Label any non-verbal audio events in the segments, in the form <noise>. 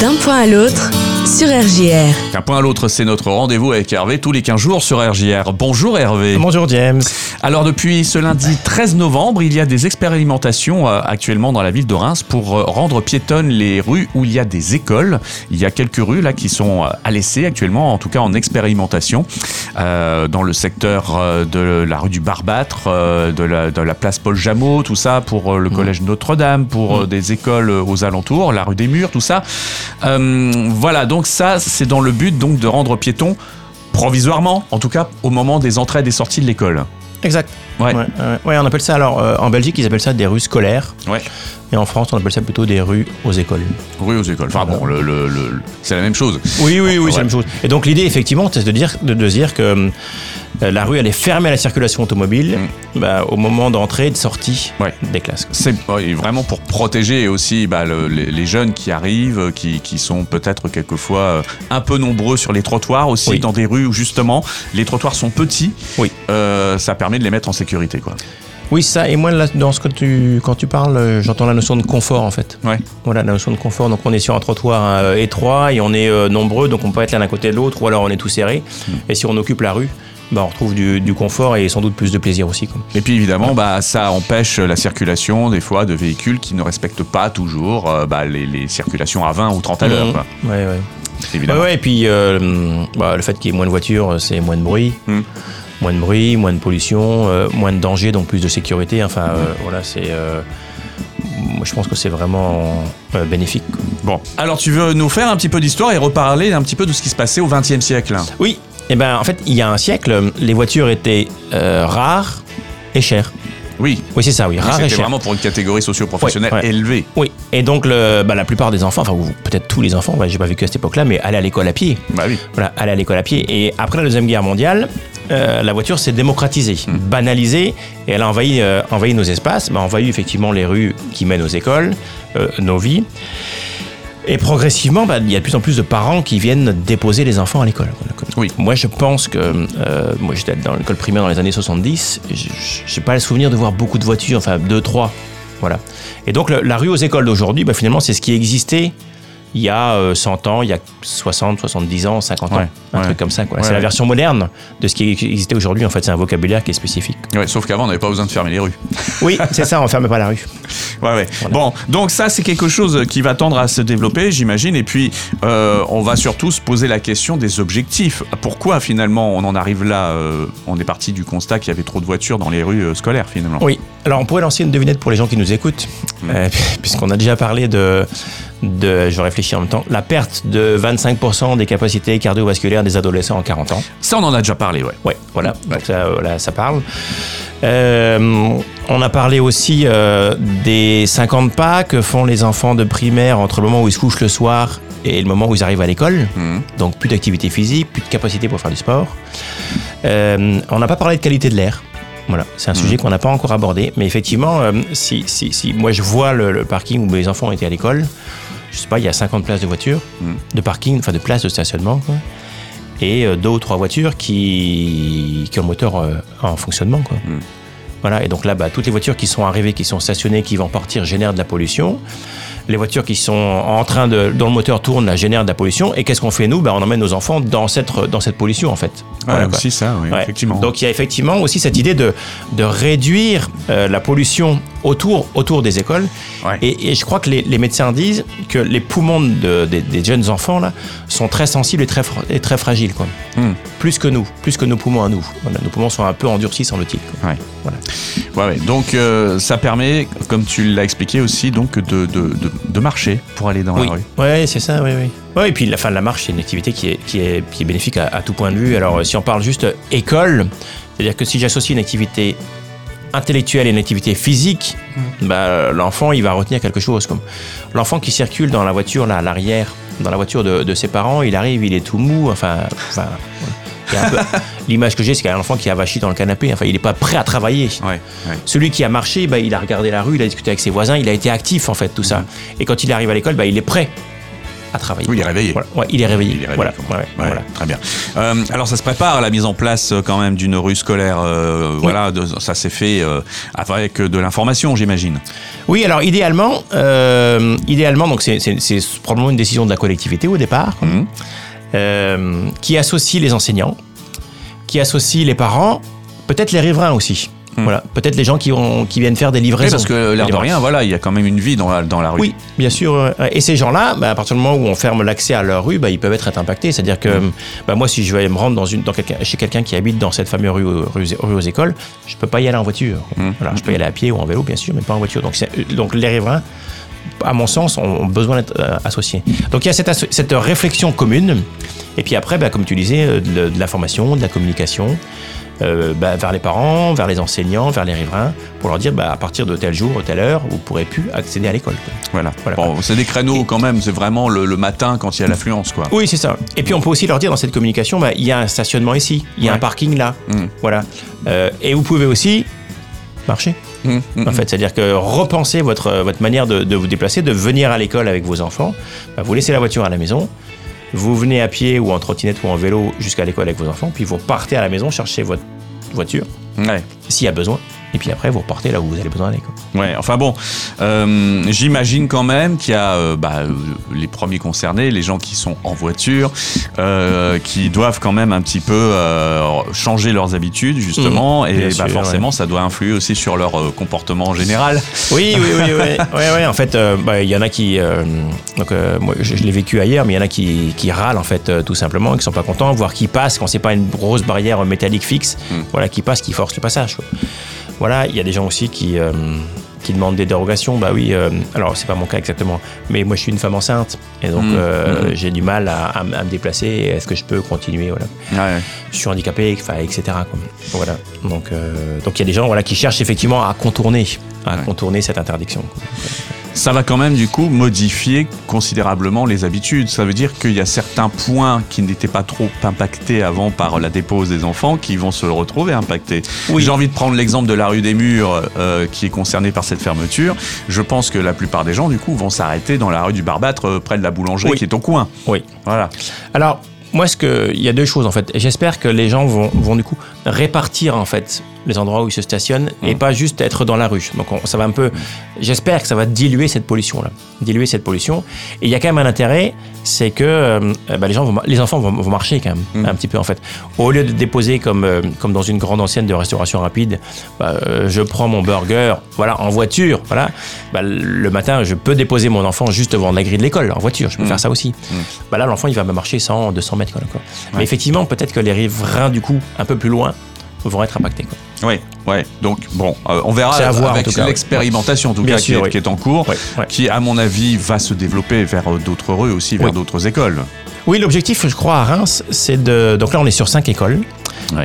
D'un point à l'autre sur RJR. D'un point à l'autre, c'est notre rendez-vous avec Hervé tous les 15 jours sur RJR. Bonjour Hervé. Bonjour James. Alors depuis ce lundi 13 novembre, il y a des expérimentations euh, actuellement dans la ville de Reims pour euh, rendre piétonnes les rues où il y a des écoles. Il y a quelques rues là qui sont euh, à l'essai actuellement, en tout cas en expérimentation, euh, dans le secteur de la rue du Barbâtre, de, la, de la place Paul Jameau, tout ça pour le collège Notre-Dame, pour euh, des écoles aux alentours, la rue des Murs, tout ça. Euh, voilà, donc ça c'est dans le but donc de rendre piétons provisoirement, en tout cas au moment des entrées et des sorties de l'école. Exact. Ouais. Ouais, on appelle ça alors euh, en Belgique ils appellent ça des rues scolaires Ouais. et en France on appelle ça plutôt des rues aux écoles. Rue aux écoles. Enfin bon, le, le- le- le- c'est la même chose. Oui oui oui Ouais. c'est la même chose. Et donc l'idée effectivement c'est de dire de, dire que euh, la rue elle est fermée à la circulation automobile bah, au moment d'entrée et de sortie Mm. Ouais. des classes. C'est ouais, vraiment pour protéger aussi bah, le- les, les jeunes qui arrivent, euh, qui, qui sont peut-être quelquefois euh, un peu nombreux sur les trottoirs aussi, Oui. dans des rues où justement les trottoirs sont petits. Oui. Euh, ça permet de les mettre en sécurité. Quoi. Oui ça et moi là, dans ce que tu quand tu parles euh, j'entends la notion de confort en fait. Ouais. Voilà la notion de confort donc on est sur un trottoir euh, étroit et on est euh, nombreux donc on peut être l'un à côté de l'autre ou alors on est tous serrés Mm. et si on occupe la rue bah, on retrouve du, du confort et sans doute plus de plaisir aussi. Quoi. Et puis évidemment, bah, ça empêche la circulation des fois de véhicules qui ne respectent pas toujours euh, bah, les, les circulations à 20 ou 30 à l'heure. Ouais, ouais. Évidemment. Ouais, et puis euh, bah, le fait qu'il y ait moins de voitures, c'est moins de bruit. Mm. Moins de bruit, moins de pollution, euh, moins de danger, donc plus de sécurité. Enfin, euh, voilà, c'est. euh, moi, je pense que c'est vraiment euh, bénéfique. Bon, alors tu veux nous faire un petit peu d'histoire et reparler un petit peu de ce qui se passait au XXe siècle? Oui, et ben en fait, il y a un siècle, les voitures étaient euh, rares et chères. Oui, Oui, c'est ça, oui, rares et c'était vraiment pour une catégorie socio-professionnelle Ouais, ouais. élevée. Oui, et donc le, bah, la plupart des enfants, enfin peut-être tous les enfants, bah, j'ai pas vécu à cette époque-là, mais allaient à l'école à pied. Bah oui. Voilà, aller à l'école à pied. Et après la Deuxième Guerre mondiale, euh, la voiture s'est démocratisée, banalisée, et elle a envahi, euh, envahi nos espaces, bah, envahi effectivement les rues qui mènent aux écoles, euh, nos vies. Et progressivement, bah, il y a de plus en plus de parents qui viennent déposer les enfants à l'école. Oui. Moi, je pense que. euh, moi, j'étais dans l'école primaire dans les années 70. Je n'ai pas le souvenir de voir beaucoup de voitures, enfin, deux, trois. Voilà. Et donc, le- la rue aux écoles d'aujourd'hui, bah, finalement, c'est ce qui existait il y a euh, 100 ans, il y a 60, 70 ans, 50 ans. Ouais, un ouais. truc comme ça. quoi. Ouais, c'est la version moderne de ce qui existait aujourd'hui. En fait, c'est un vocabulaire qui est spécifique. Sauf qu'avant, on n'avait pas besoin de fermer les rues. <laughs> Oui, c'est ça, on ferme pas la rue. <laughs> Ouais, ouais. Bon, donc ça, c'est quelque chose qui va tendre à se développer, j'imagine. Et puis, euh, on va surtout se poser la question des objectifs. Pourquoi, finalement, on en arrive là euh, On est parti du constat qu'il y avait trop de voitures dans les rues euh, scolaires, finalement? Oui. Alors, on pourrait lancer une devinette pour les gens qui nous écoutent, euh, <laughs> puisqu'on a déjà parlé de, de, je réfléchis en même temps, la perte de 25% des capacités cardiovasculaires des adolescents en 40 ans. Ça, on en a déjà parlé, ouais. Ouais, voilà, donc ça, voilà, ça parle. Euh, on a parlé aussi euh, des 50 pas que font les enfants de primaire entre le moment où ils se couchent le soir et le moment où ils arrivent à l'école. Mhm. Donc plus d'activité physique, plus de capacité pour faire du sport. Euh, on n'a pas parlé de qualité de l'air. Voilà, c'est un sujet qu'on n'a pas encore abordé. Mais effectivement, si, si, si moi je vois le, le parking où mes enfants étaient à l'école, je sais pas, il y a 50 places de voitures, Mhm. de parking, enfin de places de stationnement, quoi. et euh, deux ou trois voitures qui, qui ont le moteur euh, en fonctionnement. Quoi. Mhm. Voilà, et donc là, bah, toutes les voitures qui sont arrivées, qui sont stationnées, qui vont partir, génèrent de la pollution. Les voitures qui sont en train de, dont le moteur tourne, là, génèrent de la pollution. Et qu'est-ce qu'on fait nous? Bah, On emmène nos enfants dans cette, dans cette pollution, en fait. Voilà, quoi. aussi ça, oui, Ouais. effectivement. Donc il y a effectivement aussi cette idée de, de réduire euh, la pollution autour, autour des écoles. Ouais. Et, et je crois que les, les médecins disent que les poumons de- des, des jeunes enfants là, sont très sensibles et très, et très fragiles. Quoi. Hmm. Plus que nous, plus que nos poumons à nous. Voilà, nos poumons sont un peu endurcis, semble-t-il. Ouais. Voilà. Ouais. Donc, euh, ça permet, comme tu l'as expliqué aussi, donc de, de, de, marcher pour aller dans Oui, la rue. ouais, c'est ça, oui, oui. Ouais, et puis la fin de la marche, c'est une activité qui est, qui est, qui est bénéfique à, à tout point de vue. Alors, euh, si on parle juste école, c'est-à-dire que si j'associe une activité intellectuelle et une activité physique, bah, l'enfant, il va retenir quelque chose. Comme l'enfant qui circule dans la voiture, là, à l'arrière, dans la voiture de, de ses parents, il arrive, il est tout mou, enfin, <laughs> l'image que j'ai, c'est qu'il y a un enfant qui a vachi dans le canapé, enfin, il n'est pas prêt à travailler. Ouais, ouais. Celui qui a marché, bah, il a regardé la rue, il a discuté avec ses voisins, il a été actif en fait, tout ça. Et quand il arrive à l'école, bah, il est prêt à travailler. Oui, il est réveillé. Voilà. Ouais, il est réveillé. Il est réveillé, voilà. comment. Ouais, Ouais, voilà. Très bien. Euh, alors ça se prépare la mise en place euh, quand même d'une rue scolaire. euh, Voilà, de- ça s'est fait euh, avec de l'information, j'imagine. Oui, alors idéalement, idéalement, donc c'est, probablement une décision de la collectivité au départ, euh, qui associe les enseignants, qui associe les parents, peut-être les riverains aussi. Voilà, peut-être les gens qui, ont, qui viennent faire des Oui, livraisons. parce que l'air de rien, voilà, il y a quand même une vie dans la, dans la rue. Oui, bien sûr. euh, Et ces gens-là, bah, à partir du moment où on ferme l'accès à leur rue, bah, ils peuvent être impactés. C'est-à-dire que bah, moi, si je vais me rendre dans une, dans quelqu'un- chez quelqu'un qui habite dans cette fameuse rue, rue, rue aux écoles, je peux pas y aller en voiture. Voilà, je peux y aller à pied ou en vélo, bien sûr, mais pas en voiture. Donc, donc les riverains, à mon sens, ont besoin d'être euh, associés. Donc il y a cette, cette réflexion commune. Et puis après, bah, comme tu disais, euh, de, de l'information, de la communication. Euh, bah, vers les parents, vers les enseignants, vers les riverains, pour leur dire bah, à partir de tel jour, telle heure, vous pourrez plus accéder à l'école. Voilà. Voilà. Bon, c'est des créneaux quand même, c'est vraiment le, le matin quand il y a l'affluence, quoi. Oui, c'est ça. Et puis on peut aussi leur dire dans cette communication, bah, il y a un stationnement ici, il y a Ouais. un parking là, Mm. voilà. Euh, et vous pouvez aussi marcher. Mmh, mmh, En fait, c'est-à-dire que repenser votre votre manière de, de vous déplacer, de venir à l'école avec vos enfants. Bah, vous laissez la voiture à la maison, vous venez à pied ou en trottinette ou en vélo jusqu'à l'école avec vos enfants, puis vous partez à la maison chercher votre voiture Ouais. s'il y a besoin. Et puis après, vous repartez là où vous avez besoin d'aller. Ouais, enfin bon, euh, j'imagine quand même qu'il y a euh, bah, euh, les premiers concernés, les gens qui sont en voiture, euh, qui doivent quand même un petit peu changer leurs habitudes justement, Mmh, et bah, sûr, forcément ça doit influer aussi sur leur comportement en général. Oui, oui, oui, oui. ouais, ouais, en fait, bah, il y en a qui. donc, moi, je, je l'ai vécu ailleurs, mais il y en a qui, qui râlent, en fait, tout simplement, qui sont pas contents, voire qui passent quand c'est pas une grosse barrière métallique fixe, Mm. voilà, qui passent, qui forcent le passage. quoi. Voilà, il y a des gens aussi qui. euh, qui demandent des dérogations, bah oui, euh, alors c'est pas mon cas exactement, mais moi je suis une femme enceinte et donc Mm, euh, mm. j'ai du mal à, à me à me déplacer. Est-ce que je peux continuer voilà. Ouais. Je suis handicapé, etc. quoi. Voilà. Donc, euh, donc il y a des gens voilà qui cherchent effectivement à contourner, à Ouais. contourner cette interdiction. quoi. Ça va quand même du coup modifier considérablement les habitudes. Ça veut dire qu'il y a certains points qui n'étaient pas trop impactés avant par la dépose des enfants qui vont se retrouver impactés. Oui. J'ai envie de prendre l'exemple de la rue des Murs euh, qui est concernée par cette fermeture. Je pense que la plupart des gens du coup vont s'arrêter dans la rue du Barbâtre euh, près de la boulangerie Oui. qui est au coin. Oui. Voilà. Alors, moi, ce que, il y a deux choses en fait. J'espère que les gens vont, vont du coup répartir en fait les endroits où ils se stationnent et Mm. pas juste être dans la rue. Donc, on- ça va un peu. J'espère que ça va diluer cette pollution là, diluer cette pollution. Et il y a quand même un intérêt, c'est que euh, bah, les gens, vont, les enfants vont, vont marcher quand même Mm. un petit peu en fait. Au lieu de déposer comme euh, comme dans une grande ancienne de restauration rapide, bah, euh, je prends mon burger, voilà, en voiture, voilà. Bah, le matin, je peux déposer mon enfant juste devant la grille de l'école en voiture. Je peux Mm. faire ça aussi. Bah là, l'enfant, il va me marcher 100, 200 mètres. Quoi, quoi. Mais effectivement, peut-être que les riverains, du coup, un peu plus loin, vont être impactés. Quoi. Oui, ouais. Donc bon, euh, on verra C'est à voir, en avec tout cas, l'expérimentation en tout cas qui, sûr, est, oui. qui est en cours, qui à mon avis va se développer vers euh, d'autres rues aussi, vers d'autres écoles. Oui, l'objectif, je crois, à Reims, c'est de. Donc là, on est sur 5 écoles.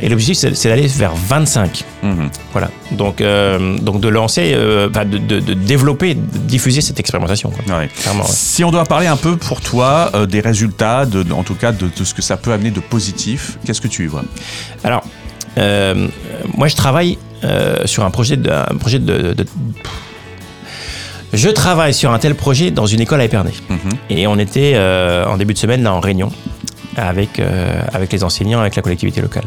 Et l'objectif, c'est d'aller vers 25. Mhm. Voilà. Donc, euh, donc de lancer, euh, de, de- de développer, de diffuser cette expérimentation. Quoi. Ouais. Clairement, ouais. Si on doit parler un peu pour toi euh, des résultats, de, en tout cas de, de ce que ça peut amener de positif, qu'est-ce que tu y vois? Alors, euh, moi, je travaille euh, sur un projet de. Un projet de, de- je travaille sur un tel projet dans une école à Épernay. Mhm. Et on était euh, en début de semaine là en réunion avec, avec les enseignants, avec la collectivité locale.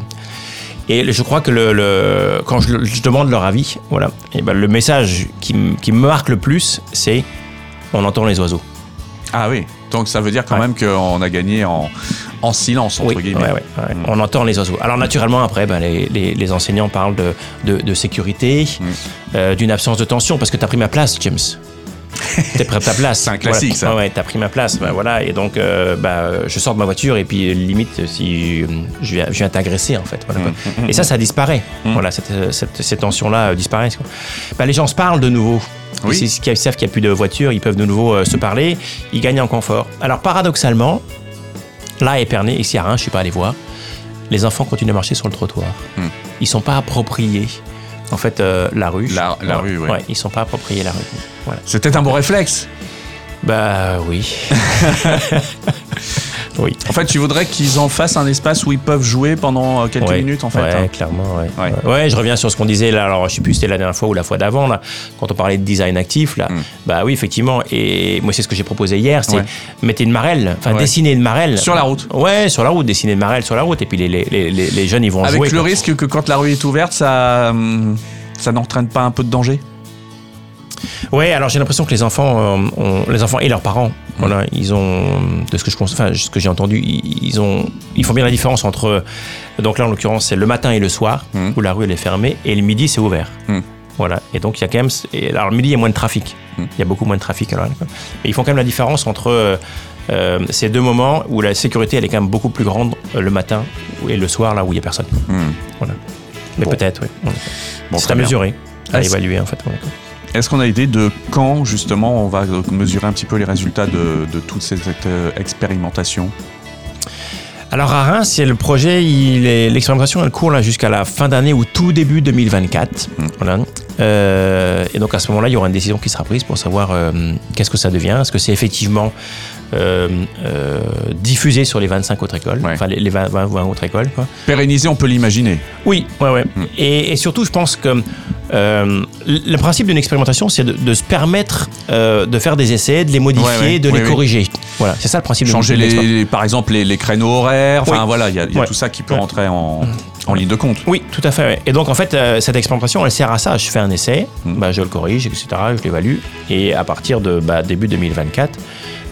Et je crois que le, le- quand je, je demande leur avis, voilà, et ben le message qui, qui me marque le plus, c'est on entend les oiseaux. Ah oui, donc ça veut dire quand Ouais. même qu'on a gagné en, en silence, entre Oui, guillemets. ouais, ouais, ouais. Mm. on entend les oiseaux. Alors naturellement, après, ben, les, les- les enseignants parlent de, de, de sécurité, Mm. euh, d'une absence de tension, parce que tu as pris ma place, James. <laughs> T'es prêt à ta place. C'est un classique, Voilà. ça. Ouais, t'as pris ma place. Ben, voilà. Et donc, euh, bah, je sors de ma voiture et puis limite, si je, viens, je viens t'agresser, en fait. Voilà. Mm, Et ça, ça disparaît. Voilà, cette, cette, ces tensions-là euh, disparaissent. quoi. Ben, les gens se parlent de nouveau. Oui. Ils, savent qu'il n'y a plus de voiture, ils peuvent de nouveau se parler, ils gagnent en confort. Alors, paradoxalement, là, à Épernay, ici à Reims, je suis pas allé voir, les enfants continuent à marcher sur le trottoir. Mm. Ils sont pas appropriés. En fait, euh, la rue. La- la rue, ouais. Ils sont pas appropriés la rue. Voilà. Peut-être un bon réflexe. Bah oui. <laughs> Oui. En fait, tu voudrais qu'ils en fassent un espace où ils peuvent jouer pendant euh, quelques Ouais. minutes, en fait. Ouais, hein. clairement, ouais. Ouais. ouais. Je reviens sur ce qu'on disait là. Alors, je sais plus si c'était la dernière fois ou la fois d'avant, là, quand on parlait de design actif, là. Mm. Bah oui, effectivement. Et moi, c'est ce que j'ai proposé hier, c'est mettez une marelle, enfin, dessiner une marelle. Sur la route. Ouais, sur la route, dessiner une marelle sur la route. Et puis les, les, les, les- les jeunes, ils vont Avec jouer. le quoi. risque que quand la rue est ouverte, ça, hum, ça n'entraîne pas un peu de danger? Ouais, alors j'ai l'impression que les enfants, euh, ont- les enfants et leurs parents, voilà, ils ont, de ce que je, enfin, ce que j'ai entendu, ils, ont, ils font bien la différence entre, donc là en l'occurrence c'est le matin et le soir Mhm. où la rue elle est fermée et le midi c'est ouvert. Mhm. Voilà, et donc il y a quand même, et alors le midi il y a moins de trafic, Mhm. il y a beaucoup moins de trafic alors. Mais ils font quand même la différence entre euh, euh, ces deux moments où la sécurité elle est quand même beaucoup plus grande euh, le matin et le soir là où il y a personne. Hum. Mais Bon. peut-être, oui. Bon, c'est à mesurer, à évaluer en fait. Est-ce qu'on a idée de quand, justement, on va mesurer un petit peu les résultats de, de toutes ces euh, expérimentations? Alors à Reims, c'est le projet, l'expérimentation elle court là jusqu'à la fin d'année ou tout début 2024. Mm. Voilà. Euh, et donc à ce moment-là, il y aura une décision qui sera prise pour savoir euh, qu'est-ce que ça devient? Est-ce que c'est effectivement euh, euh, diffusé sur les 25 autres écoles, Ouais. enfin les, les 20, 20 20 autres écoles. quoi. Pérenniser, on peut l'imaginer. Oui, ouais, ouais. Mm. Et, et surtout, je pense que euh, le principe d'une expérimentation, c'est de, de se permettre de faire des essais, de les modifier, Ouais, ouais. de Oui, les oui. corriger. Voilà, c'est ça le principe. Changer les, par exemple les, les créneaux horaires, enfin Oui. voilà, il y a, y tout ça qui peut rentrer en, en ligne de compte. Oui, tout à fait. Et donc, en fait, cette expérimentation, elle sert à ça. Je fais un essai, Mm. bah, je le corrige, etc., je l'évalue. Et à partir de bah, début 2024,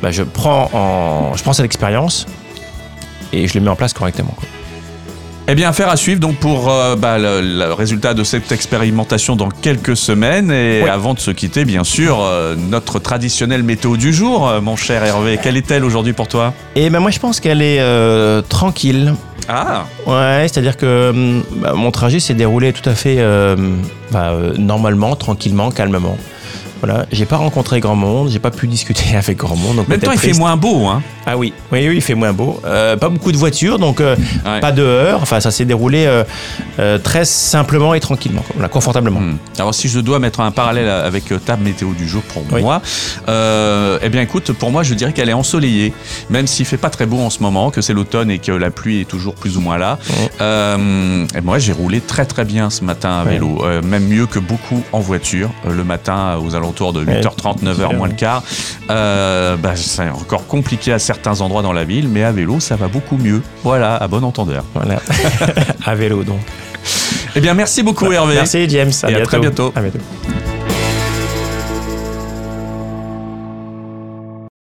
bah, je, prends en, je prends cette expérience et je le mets en place correctement. quoi. Eh bien, affaire à suivre donc pour euh, bah, le, le résultat de cette expérimentation dans quelques semaines. Et Oui. avant de se quitter, bien sûr, euh, notre traditionnelle météo du jour, euh, mon cher Hervé. Quelle est-elle aujourd'hui pour toi? Et ben moi, je pense qu'elle est tranquille. Ah, Ouais, c'est-à-dire que hum, bah, mon trajet s'est déroulé tout à fait bah, normalement, tranquillement, calmement. Voilà, j'ai pas rencontré grand monde, j'ai pas pu discuter <laughs> avec grand monde. Donc même temps, il fait moins beau. Hein. Ah oui, oui, oui, il fait moins beau. Euh, pas beaucoup de voitures, donc euh, Ouais. pas de heurts. Enfin, ça s'est déroulé euh, très simplement et tranquillement, confortablement. Hmm. Alors si je dois mettre un parallèle avec ta météo du jour pour Oui. moi, eh bien écoute, pour moi je dirais qu'elle est ensoleillée, même s'il fait pas très beau en ce moment, que c'est l'automne et que la pluie est toujours plus ou moins là. Et moi j'ai roulé très très bien ce matin à vélo, même mieux que beaucoup en voiture. Le matin aux alentours de 8h30, 9h c'est moins le quart. Euh, bah, c'est encore compliqué à certains endroits dans la ville, mais à vélo ça va beaucoup mieux. Voilà, à bon entendeur. Voilà. <laughs> à vélo, donc. Eh bien merci beaucoup Hervé. Merci, James. Et à très bientôt. À bientôt.